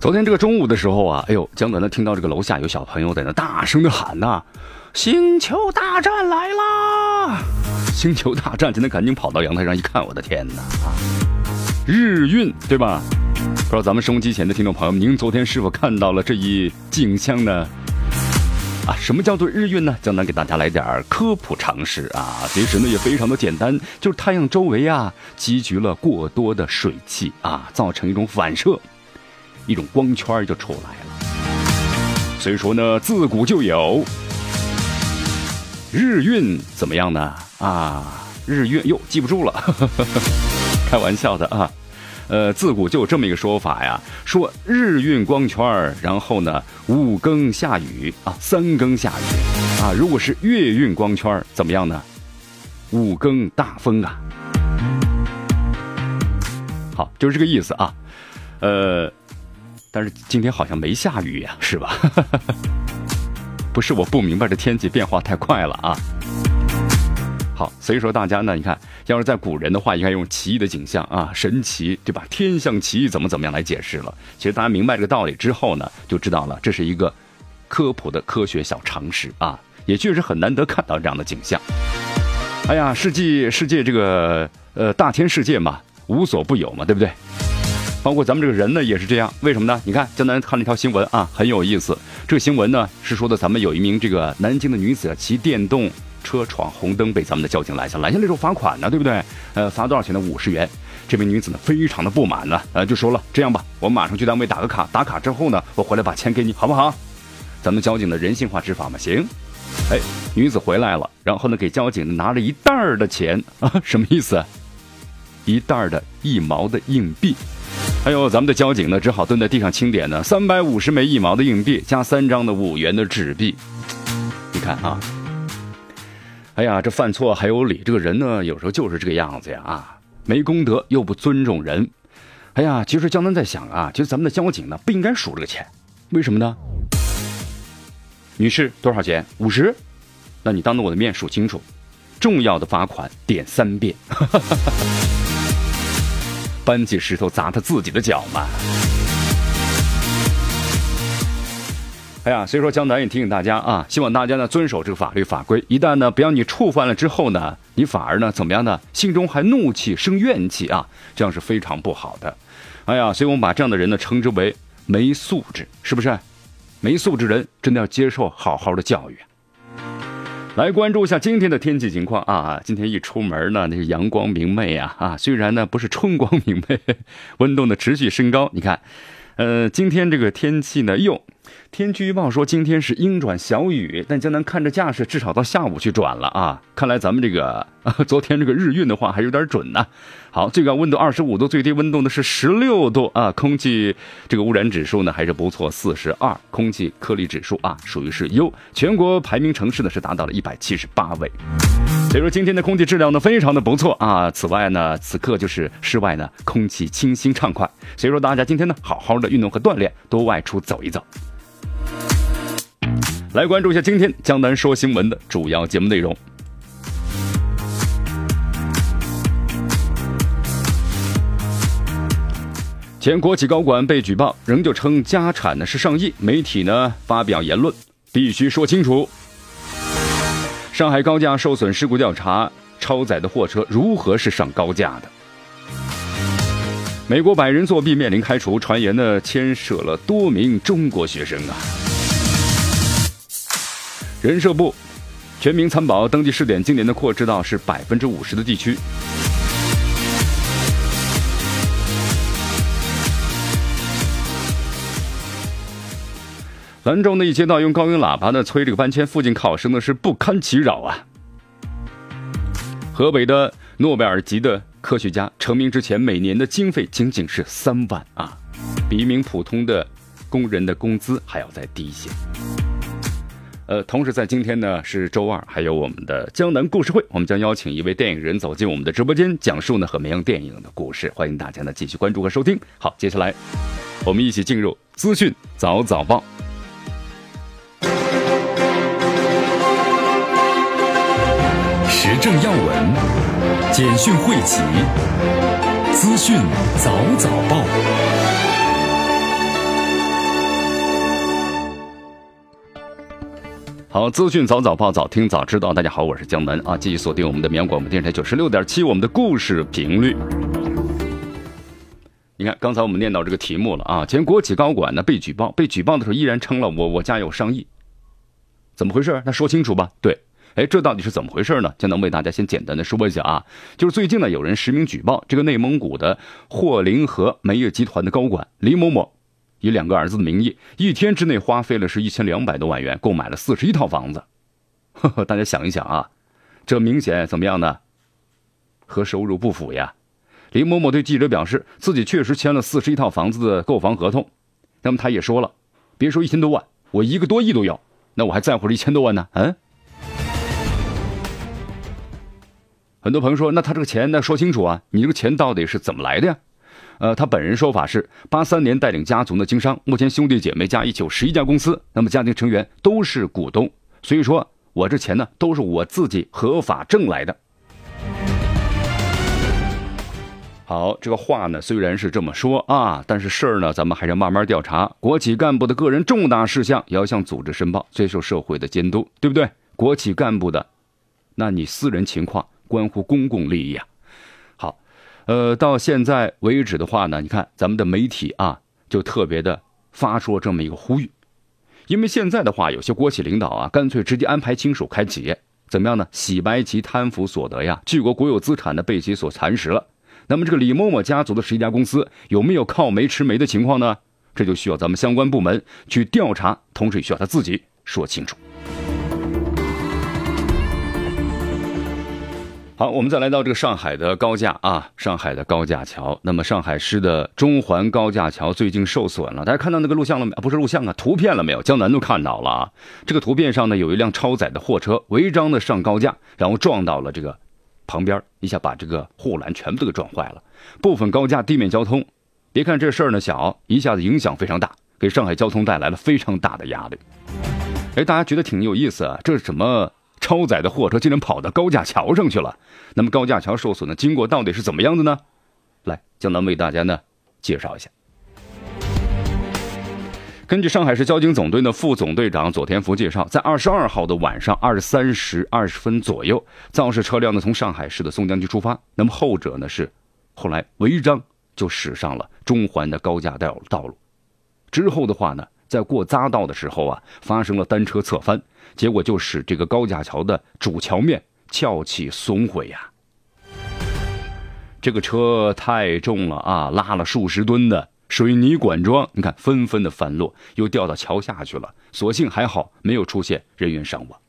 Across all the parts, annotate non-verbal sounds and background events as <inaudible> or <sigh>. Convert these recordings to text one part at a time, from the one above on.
昨天这个中午的时候啊，哎呦，江南呢听到这个楼下有小朋友在那大声的喊呐：“星球大战来啦！”星球大战，今天赶紧跑到阳台上一看，我的天哪啊！日运对吧？不知道咱们收音机前的听众朋友们，您昨天是否看到了这一景象呢？啊，什么叫做日运呢？江南给大家来点科普常识啊，其实呢也非常的简单，就是太阳周围啊积聚了过多的水汽啊，造成一种反射。一种光圈就出来了，所以说呢，自古就有日运怎么样呢？啊，日运哟，记不住了，<laughs> 开玩笑的啊。呃，自古就有这么一个说法呀，说日运光圈然后呢五更下雨啊，三更下雨啊。如果是月运光圈怎么样呢？五更大风啊。好，就是这个意思啊。呃。但是今天好像没下雨呀，是吧？<laughs> 不是我不明白，这天气变化太快了啊。好，所以说大家呢，你看，要是在古人的话，应该用奇异的景象啊，神奇，对吧？天象奇异怎么怎么样来解释了？其实大家明白这个道理之后呢，就知道了，这是一个科普的科学小常识啊，也确实很难得看到这样的景象。哎呀，世界世界这个呃大千世界嘛，无所不有嘛，对不对？包括咱们这个人呢，也是这样。为什么呢？你看，江南看了一条新闻啊，很有意思。这个新闻呢，是说的咱们有一名这个南京的女子骑电动车闯红灯，被咱们的交警拦下，拦下来之后罚款呢，对不对？呃，罚多少钱呢？五十元。这名女子呢，非常的不满呢，呃，就说了，这样吧，我马上去单位打个卡，打卡之后呢，我回来把钱给你，好不好？咱们交警的人性化执法嘛，行。哎，女子回来了，然后呢，给交警拿了一袋儿的钱啊，什么意思？一袋儿的一毛的硬币。还有咱们的交警呢，只好蹲在地上清点呢，三百五十枚一毛的硬币加三张的五元的纸币。你看啊，哎呀，这犯错还有理，这个人呢，有时候就是这个样子呀啊，没功德又不尊重人。哎呀，其实江南在想啊，其实咱们的交警呢不应该数这个钱，为什么呢？女士多少钱？五十？那你当着我的面数清楚，重要的罚款点三遍。<laughs> 搬起石头砸他自己的脚嘛！哎呀，所以说江南也提醒大家啊，希望大家呢遵守这个法律法规。一旦呢不要你触犯了之后呢，你反而呢怎么样呢？心中还怒气生怨气啊，这样是非常不好的。哎呀，所以我们把这样的人呢称之为没素质，是不是？没素质人真的要接受好好的教育。来关注一下今天的天气情况啊！今天一出门呢，那是阳光明媚啊啊！虽然呢不是春光明媚，<laughs> 温度呢持续升高。你看，呃，今天这个天气呢，又。天气预报说今天是阴转小雨，但江南看着架势，至少到下午去转了啊！看来咱们这个 <laughs> 昨天这个日运的话还有点准呢。好，最高温度二十五度，最低温度呢是十六度啊。空气这个污染指数呢还是不错，四十二。空气颗粒指数啊属于是优，全国排名城市呢是达到了一百七十八位。所以说今天的空气质量呢非常的不错啊。此外呢，此刻就是室外呢空气清新畅快，所以说大家今天呢好好的运动和锻炼，多外出走一走。来关注一下今天江南说新闻的主要节目内容。前国企高管被举报，仍旧称家产呢是上亿，媒体呢发表言论，必须说清楚。上海高架受损事故调查，超载的货车如何是上高架的？美国百人作弊面临开除，传言呢牵涉了多名中国学生啊。人社部全民参保登记试点今年的扩至到是百分之五十的地区。兰州的一街道用高音喇叭呢催这个搬迁，附近考生呢是不堪其扰啊。河北的诺贝尔级的科学家成名之前，每年的经费仅仅是三万啊，比一名普通的工人的工资还要再低一些。呃，同时在今天呢是周二，还有我们的江南故事会，我们将邀请一位电影人走进我们的直播间，讲述呢和绵阳电影的故事，欢迎大家呢继续关注和收听。好，接下来我们一起进入资讯早早报。时政要闻、简讯汇集、资讯早早报。好，资讯早早报，早听早知道。大家好，我是江南啊，继续锁定我们的绵阳广播电视台九十六点七，我们的故事频率。你看，刚才我们念到这个题目了啊，前国企高管呢被举报，被举报的时候依然称了我我家有上亿，怎么回事？那说清楚吧。对。哎，这到底是怎么回事呢？江南为大家先简单的说一下啊，就是最近呢，有人实名举报这个内蒙古的霍林河煤业集团的高管李某某，以两个儿子的名义，一天之内花费了是一千两百多万元，购买了四十一套房子。<laughs> 呵呵，大家想一想啊，这明显怎么样呢？和收入不符呀。林某某对记者表示，自己确实签了四十一套房子的购房合同。那么他也说了，别说一千多万，我一个多亿都要，那我还在乎这一千多万呢？嗯。很多朋友说，那他这个钱那？说清楚啊！你这个钱到底是怎么来的呀？呃，他本人说法是，八三年带领家族呢经商，目前兄弟姐妹加一起有十一家公司，那么家庭成员都是股东，所以说我这钱呢都是我自己合法挣来的。好，这个话呢虽然是这么说啊，但是事儿呢咱们还是慢慢调查。国企干部的个人重大事项也要向组织申报，接受社会的监督，对不对？国企干部的，那你私人情况？关乎公共利益啊！呃，到现在为止的话呢，你看咱们的媒体啊，就特别的发出了这么一个呼吁，因为现在的话，有些国企领导啊，干脆直接安排亲属开企业，怎么样呢？洗白其贪腐所得呀，巨国国有资产呢被其所蚕食了。那么这个李某某家族的十一家公司有没有靠煤吃煤的情况呢？这就需要咱们相关部门去调查，同时也需要他自己说清楚。好，我们再来到这个上海的高架啊，上海的高架桥。那么上海市的中环高架桥最近受损了，大家看到那个录像了没？不是录像啊，图片了没有？江南都看到了啊。这个图片上呢，有一辆超载的货车违章的上高架，然后撞到了这个旁边，一下把这个护栏全部都给撞坏了。部分高架地面交通，别看这事儿呢小，一下子影响非常大，给上海交通带来了非常大的压力。哎，大家觉得挺有意思啊，这是什么？超载的货车竟然跑到高架桥上去了，那么高架桥受损的经过到底是怎么样的呢？来，江南为大家呢介绍一下。根据上海市交警总队的副总队长左天福介绍，在二十二号的晚上二十三时二十分左右，肇事车辆呢从上海市的松江区出发，那么后者呢是后来违章就驶上了中环的高架道道路，之后的话呢。在过匝道的时候啊，发生了单车侧翻，结果就使这个高架桥的主桥面翘起损毁呀。这个车太重了啊，拉了数十吨的水泥管桩，你看纷纷的翻落，又掉到桥下去了。所幸还好，没有出现人员伤亡。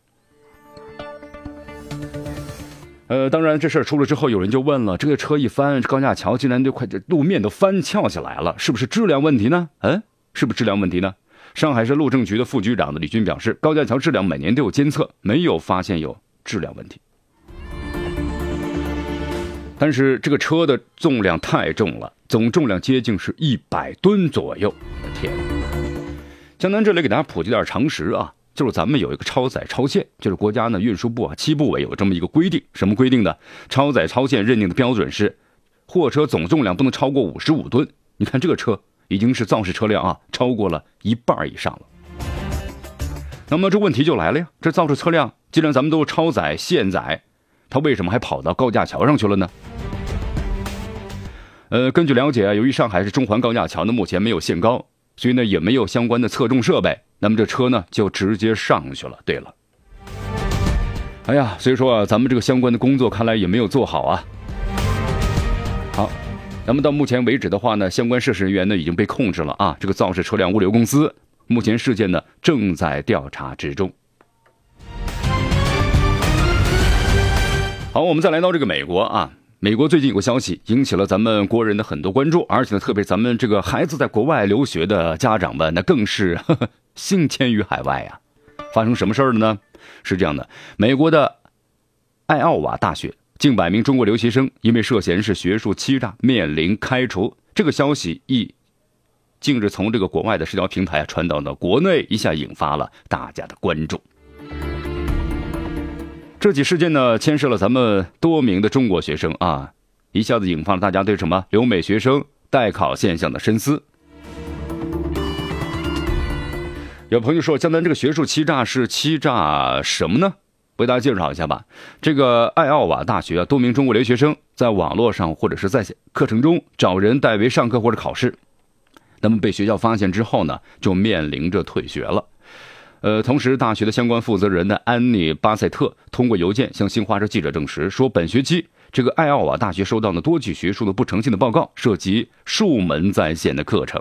呃，当然这事儿出了之后，有人就问了：这个车一翻，高架桥竟然就快这路面都翻翘起来了，是不是质量问题呢？嗯，是不是质量问题呢？上海市路政局的副局长的李军表示，高架桥质量每年都有监测，没有发现有质量问题。但是这个车的重量太重了，总重量接近是一百吨左右。我的天！江南这里给大家普及点常识啊，就是咱们有一个超载超限，就是国家呢运输部啊七部委有这么一个规定，什么规定呢？超载超限认定的标准是，货车总重量不能超过五十五吨。你看这个车。已经是肇事车辆啊，超过了一半以上了。那么这问题就来了呀，这肇事车辆既然咱们都超载限载，它为什么还跑到高架桥上去了呢？呃，根据了解啊，由于上海市中环高架桥呢目前没有限高，所以呢也没有相关的测重设备，那么这车呢就直接上去了。对了，哎呀，所以说啊，咱们这个相关的工作看来也没有做好啊。好。那么到目前为止的话呢，相关涉事人员呢已经被控制了啊。这个肇事车辆物流公司，目前事件呢正在调查之中。好，我们再来到这个美国啊，美国最近有个消息引起了咱们国人的很多关注，而且呢，特别咱们这个孩子在国外留学的家长们，那更是呵 <laughs> 呵心迁于海外呀。发生什么事儿了呢？是这样的，美国的艾奥瓦大学近百名中国留学生因为涉嫌是学术欺诈，面临开除。这个消息一近日从这个国外的社交平台传到了国内，一下引发了大家的关注。这起事件呢，牵涉了咱们多名的中国学生啊，一下子引发了大家对什么留美学生代考现象的深思。有朋友说，江南这个学术欺诈是欺诈什么呢？为大家介绍一下吧。这个爱奥瓦大学啊，多名中国留学生在网络上或者是在线课程中找人代为上课或者考试，那么被学校发现之后呢，就面临着退学了。呃，同时，大学的相关负责人呢，安妮·巴塞特通过邮件向新华社记者证实，说本学期这个爱奥瓦大学收到了多起学术的不诚信的报告，涉及数门在线的课程。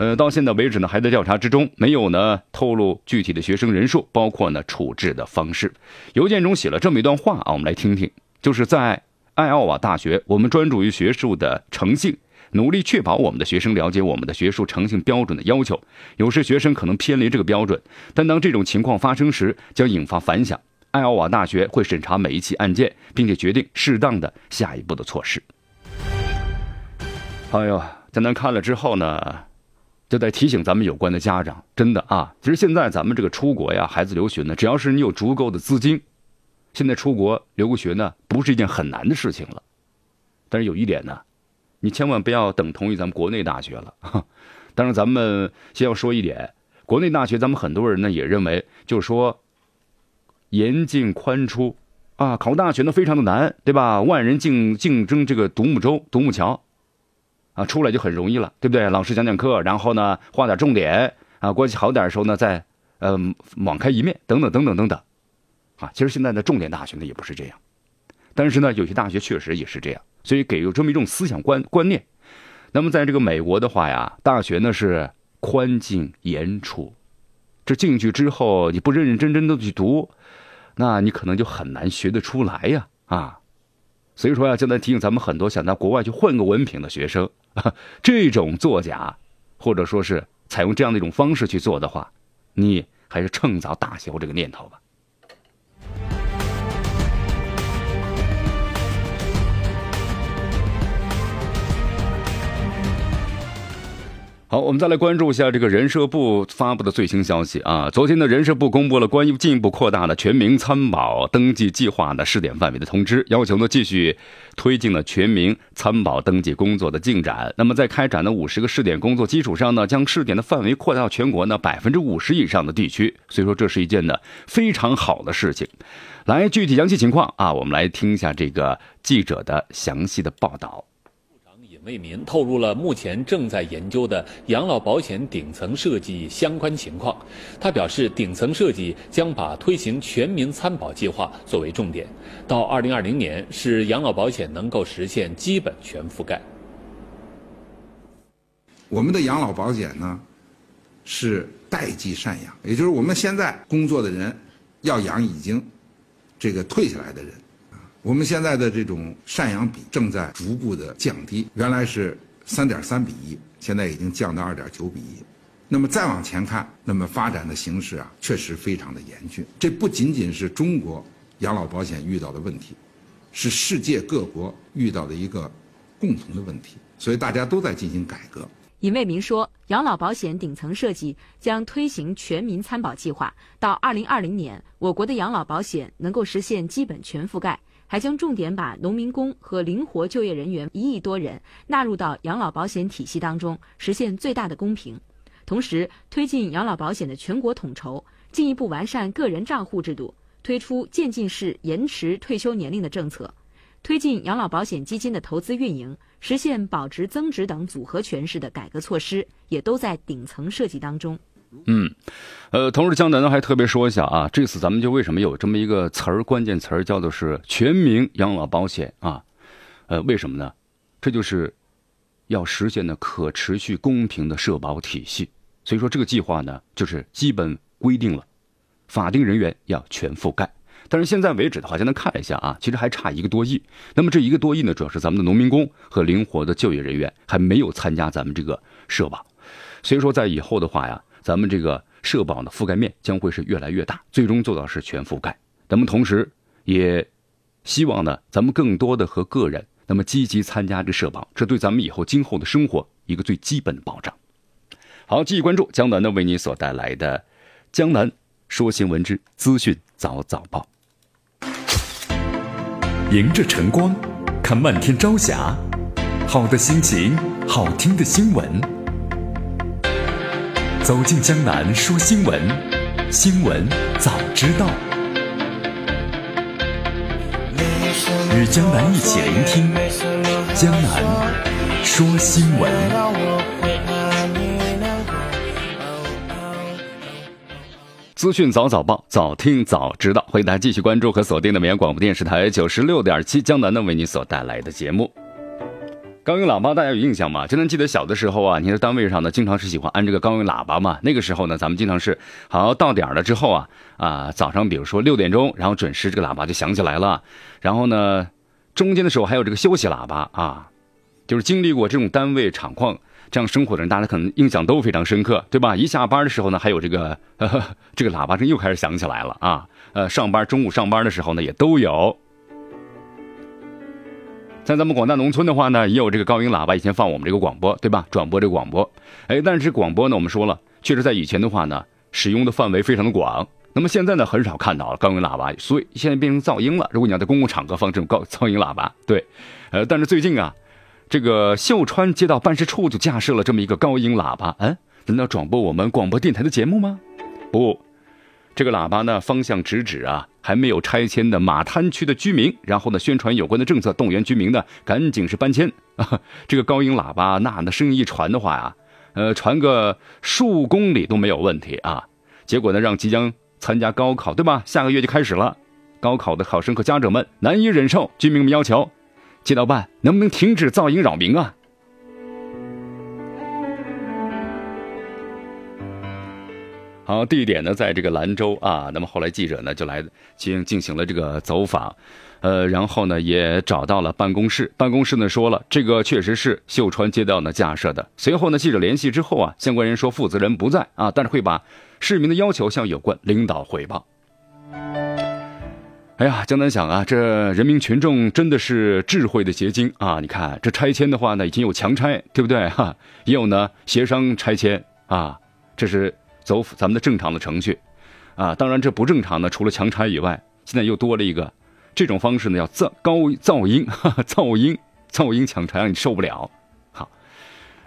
呃，到现在为止呢，还在调查之中，没有呢透露具体的学生人数，包括呢处置的方式。邮件中写了这么一段话啊，我们来听听，就是在爱奥瓦大学，我们专注于学术的诚信。努力确保我们的学生了解我们的学术诚信标准的要求。有时学生可能偏离这个标准，但当这种情况发生时，将引发反响。艾奥瓦大学会审查每一起案件，并且决定适当的下一步的措施。哎呦，在那看了之后呢，就在提醒咱们有关的家长，真的啊，其实现在咱们这个出国呀，孩子留学呢，只要是你有足够的资金，现在出国留个学呢，不是一件很难的事情了。但是有一点呢。你千万不要等同于咱们国内大学了。<laughs> 当然，咱们先要说一点，国内大学咱们很多人呢也认为，就是说严进宽出啊，考大学呢非常的难，对吧？万人竞竞争这个独木舟、独木桥啊，出来就很容易了，对不对？老师讲讲课，然后呢画点重点啊，关系好点的时候呢再呃网开一面，等等等等等等啊。其实现在的重点大学呢也不是这样，但是呢有些大学确实也是这样。所以给有这么一种思想观观念，那么在这个美国的话呀，大学呢是宽进严出，这进去之后你不认认真真的去读，那你可能就很难学得出来呀啊！所以说呀，就在提醒咱们很多想到国外去混个文凭的学生，<laughs> 这种作假或者说是采用这样的一种方式去做的话，你还是趁早打消这个念头吧。好，我们再来关注一下这个人社部发布的最新消息啊。昨天呢，人社部公布了关于进一步扩大了全民参保登记计划的试点范围的通知，要求呢继续推进了全民参保登记工作的进展。那么在开展的五十个试点工作基础上呢，将试点的范围扩大到全国呢百分之五十以上的地区。所以说，这是一件呢非常好的事情。来，具体详细情况啊，我们来听一下这个记者的详细的报道。为民透露了目前正在研究的养老保险顶层设计相关情况。他表示，顶层设计将把推行全民参保计划作为重点，到二零二零年使养老保险能够实现基本全覆盖。我们的养老保险呢，是代际赡养，也就是我们现在工作的人要养已经这个退下来的人。我们现在的这种赡养比正在逐步的降低，原来是三点三比一，现在已经降到二点九比一。那么再往前看，那么发展的形势啊，确实非常的严峻。这不仅仅是中国养老保险遇到的问题，是世界各国遇到的一个共同的问题。所以大家都在进行改革。尹卫民说，养老保险顶层设计将推行全民参保计划，到二零二零年，我国的养老保险能够实现基本全覆盖。还将重点把农民工和灵活就业人员一亿多人纳入到养老保险体系当中，实现最大的公平。同时，推进养老保险的全国统筹，进一步完善个人账户制度，推出渐进式延迟退休年龄的政策，推进养老保险基金的投资运营，实现保值增值等组合拳式的改革措施，也都在顶层设计当中。嗯，呃，同时江南呢还特别说一下啊，这次咱们就为什么有这么一个词儿，关键词儿叫做是全民养老保险啊，呃，为什么呢？这就是要实现的可持续公平的社保体系。所以说这个计划呢，就是基本规定了法定人员要全覆盖，但是现在为止的话，现在看一下啊，其实还差一个多亿。那么这一个多亿呢，主要是咱们的农民工和灵活的就业人员还没有参加咱们这个社保，所以说在以后的话呀，咱们这个社保的覆盖面将会是越来越大，最终做到是全覆盖。咱们同时也希望呢，咱们更多的和个人那么积极参加这社保，这对咱们以后今后的生活一个最基本的保障。好，继续关注江南呢为你所带来的江南说新闻之资讯早早报。迎着晨光，看漫天朝霞，好的心情，好听的新闻。走进江南说新闻，新闻早知道。与江南一起聆听江南说新闻。资讯早早报，早听早知道。欢迎大家继续关注和锁定的绵阳广播电视台九十六点七江南呢为你所带来的节目。高音喇叭大家有印象吗？就能记得小的时候啊，你在单位上呢，经常是喜欢按这个高音喇叭嘛。那个时候呢，咱们经常是好到点了之后啊啊，早上比如说六点钟，然后准时这个喇叭就响起来了。然后呢，中间的时候还有这个休息喇叭啊，就是经历过这种单位厂矿。这样生活的人，大家可能印象都非常深刻，对吧？一下班的时候呢，还有这个呵呵 <laughs> 这个喇叭声又开始响起来了啊！呃，上班中午上班的时候呢，也都有。在咱们广大农村的话呢，也有这个高音喇叭，以前放我们这个广播，对吧？转播这个广播，哎，但是广播呢，我们说了，确实在以前的话呢，使用的范围非常的广。那么现在呢，很少看到了高音喇叭，所以现在变成噪音了。如果你要在公共场合放这种高 <laughs> 噪音喇叭，对，呃，但是最近啊。这个秀川街道办事处就架设了这么一个高音喇叭，嗯，难道转播我们广播电台的节目吗？不，这个喇叭呢方向直指啊还没有拆迁的马滩区的居民，然后呢宣传有关的政策，动员居民呢赶紧是搬迁啊。<laughs> 这个高音喇叭那那声音一传的话呀，呃，传个数公里都没有问题啊。结果呢让即将参加高考，对吧？下个月就开始了，高考的考生和家长们难以忍受居民们要求。街道办能不能停止噪音扰民啊？好，地点呢在这个兰州啊。那么后来记者呢就来进进行了这个走访，呃，然后呢也找到了办公室，办公室呢说了这个确实是秀川街道呢架设的。随后呢记者联系之后啊，相关人说负责人不在啊，但是会把市民的要求向有关领导汇报。哎呀，江南想啊，这人民群众真的是智慧的结晶啊！你看，这拆迁的话呢，已经有强拆，对不对哈？也有呢协商拆迁啊，这是走咱们的正常的程序啊。当然，这不正常的，除了强拆以外，现在又多了一个这种方式呢，要噪高噪音，噪音噪音强拆，让你受不了。好，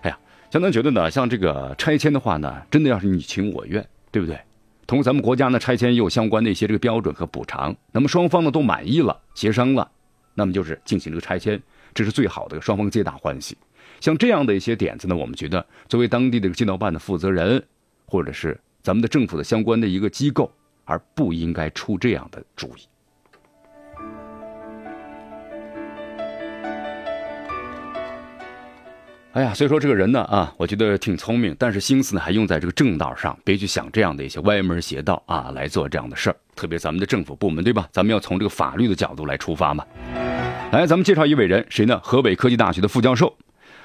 哎呀，相当觉得呢，像这个拆迁的话呢，真的要是你情我愿，对不对？同咱们国家呢拆迁也有相关的一些这个标准和补偿，那么双方呢都满意了，协商了，那么就是进行这个拆迁，这是最好的，双方皆大欢喜。像这样的一些点子呢，我们觉得作为当地的街道办的负责人，或者是咱们的政府的相关的一个机构，而不应该出这样的主意。哎呀，所以说这个人呢啊，我觉得挺聪明，但是心思呢还用在这个正道上，别去想这样的一些歪门邪道啊，来做这样的事儿。特别咱们的政府部门，对吧？咱们要从这个法律的角度来出发嘛。来，咱们介绍一位人，谁呢？河北科技大学的副教授。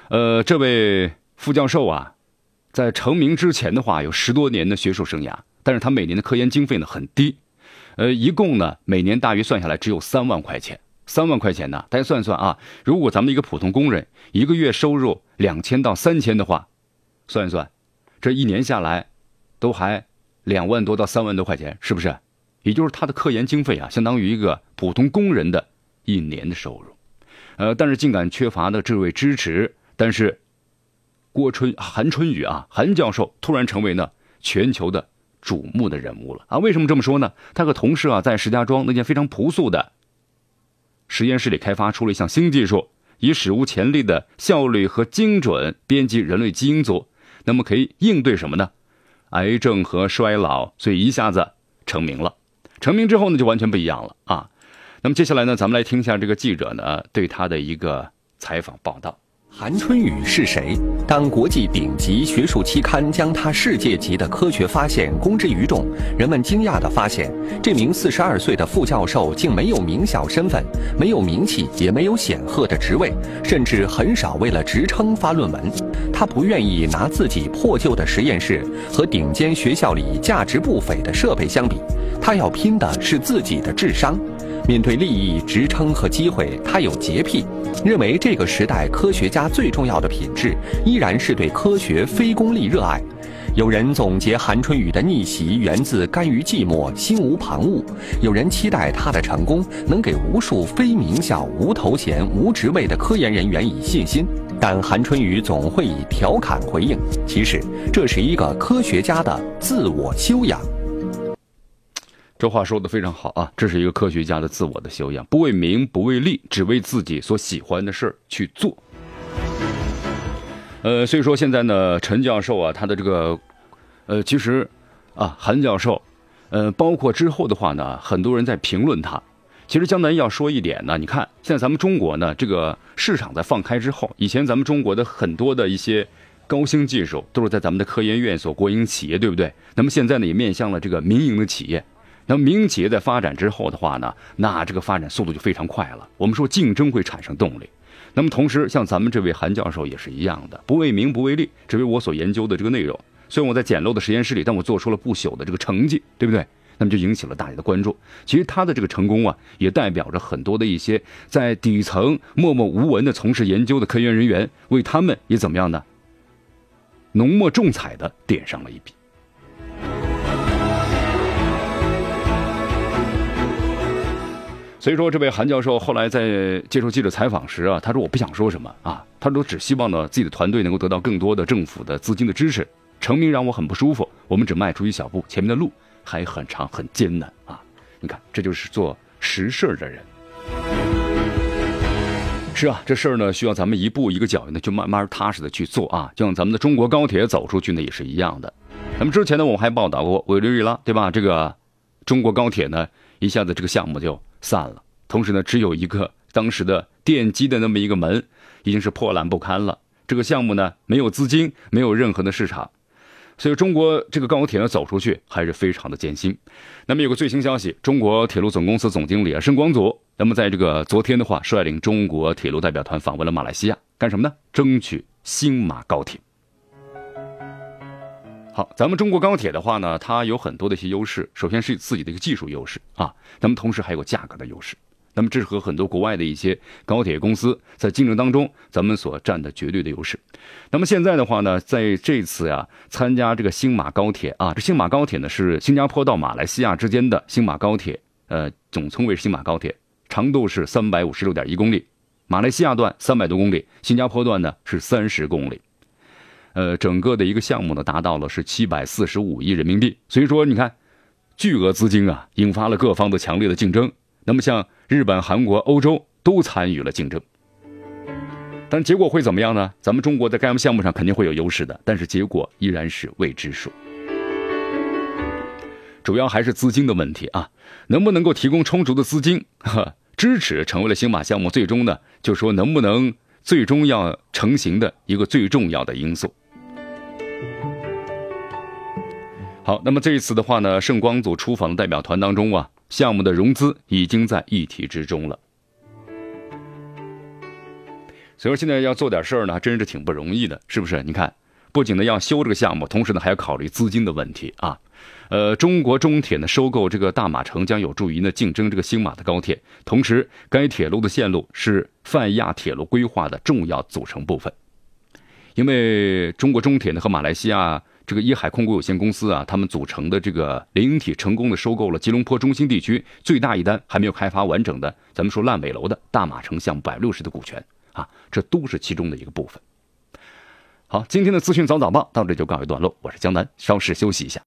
呃，这位副教授啊，在成名之前的话，有十多年的学术生涯，但是他每年的科研经费呢很低，呃，一共呢每年大约算下来只有三万块钱。三万块钱呢？大家算算啊，如果咱们一个普通工人一个月收入两千到三千的话，算一算，这一年下来，都还两万多到三万多块钱，是不是？也就是他的科研经费啊，相当于一个普通工人的一年的收入。呃，但是尽管缺乏的这位支持，但是郭春韩春雨啊，韩教授突然成为呢全球的瞩目的人物了啊！为什么这么说呢？他和同事啊，在石家庄那件非常朴素的。实验室里开发出了一项新技术，以史无前例的效率和精准编辑人类基因组，那么可以应对什么呢？癌症和衰老，所以一下子成名了。成名之后呢，就完全不一样了啊。那么接下来呢，咱们来听一下这个记者呢对他的一个采访报道。韩春雨是谁？当国际顶级学术期刊将他世界级的科学发现公之于众，人们惊讶地发现，这名四十二岁的副教授竟没有名校身份，没有名气，也没有显赫的职位，甚至很少为了职称发论文。他不愿意拿自己破旧的实验室和顶尖学校里价值不菲的设备相比，他要拼的是自己的智商。面对利益、职称和机会，他有洁癖，认为这个时代科学家最重要的品质依然是对科学非功利热爱。有人总结韩春雨的逆袭源自甘于寂寞、心无旁骛；有人期待他的成功能给无数非名校、无头衔、无职位的科研人员以信心。但韩春雨总会以调侃回应：“其实这是一个科学家的自我修养。”这话说的非常好啊！这是一个科学家的自我的修养，不为名，不为利，只为自己所喜欢的事儿去做。呃，所以说现在呢，陈教授啊，他的这个，呃，其实啊，韩教授，呃，包括之后的话呢，很多人在评论他。其实江南要说一点呢，你看现在咱们中国呢，这个市场在放开之后，以前咱们中国的很多的一些高新技术都是在咱们的科研院所国营企业，对不对？那么现在呢，也面向了这个民营的企业。那么民营企业在发展之后的话呢，那这个发展速度就非常快了。我们说竞争会产生动力。那么同时，像咱们这位韩教授也是一样的，不为名不为利，只为我所研究的这个内容。虽然我在简陋的实验室里，但我做出了不朽的这个成绩，对不对？那么就引起了大家的关注。其实他的这个成功啊，也代表着很多的一些在底层默默无闻的从事研究的科研人员，为他们也怎么样呢？浓墨重彩的点上了一笔。所以说，这位韩教授后来在接受记者采访时啊，他说：“我不想说什么啊，他说只希望呢自己的团队能够得到更多的政府的资金的支持。成名让我很不舒服，我们只迈出一小步，前面的路还很长很艰难啊！你看，这就是做实事的人。是啊，这事儿呢需要咱们一步一个脚印的去慢慢踏实的去做啊，就像咱们的中国高铁走出去呢也是一样的。那么之前呢我们还报道过委内瑞拉对吧？这个中国高铁呢一下子这个项目就。散了，同时呢，只有一个当时的电机的那么一个门，已经是破烂不堪了。这个项目呢，没有资金，没有任何的市场，所以中国这个高铁呢走出去还是非常的艰辛。那么有个最新消息，中国铁路总公司总经理啊申光祖，那么在这个昨天的话，率领中国铁路代表团访问了马来西亚，干什么呢？争取新马高铁。好，咱们中国高铁的话呢，它有很多的一些优势。首先是自己的一个技术优势啊，那么同时还有价格的优势。那么这是和很多国外的一些高铁公司在竞争当中，咱们所占的绝对的优势。那么现在的话呢，在这次呀参加这个新马高铁啊，这新马高铁呢是新加坡到马来西亚之间的新马高铁，呃，总称为新马高铁，长度是三百五十六点一公里，马来西亚段三百多公里，新加坡段呢是三十公里。呃，整个的一个项目呢，达到了是七百四十五亿人民币。所以说，你看，巨额资金啊，引发了各方的强烈的竞争。那么，像日本、韩国、欧洲都参与了竞争。但结果会怎么样呢？咱们中国在该项目上肯定会有优势的，但是结果依然是未知数。主要还是资金的问题啊，能不能够提供充足的资金支持，成为了星马项目最终呢？就说能不能最终要成型的一个最重要的因素。好，那么这一次的话呢，圣光组出访的代表团当中啊，项目的融资已经在议题之中了。所以说现在要做点事儿呢，真是挺不容易的，是不是？你看，不仅呢要修这个项目，同时呢还要考虑资金的问题啊。呃，中国中铁呢收购这个大马城将有助于呢竞争这个新马的高铁，同时该铁路的线路是泛亚铁路规划的重要组成部分，因为中国中铁呢和马来西亚。这个一海控股有限公司啊，他们组成的这个联营体成功的收购了吉隆坡中心地区最大一单还没有开发完整的，咱们说烂尾楼的大马城项目百分之六十的股权啊，这都是其中的一个部分。好，今天的资讯早早报到这就告一段落，我是江南，稍事休息一下。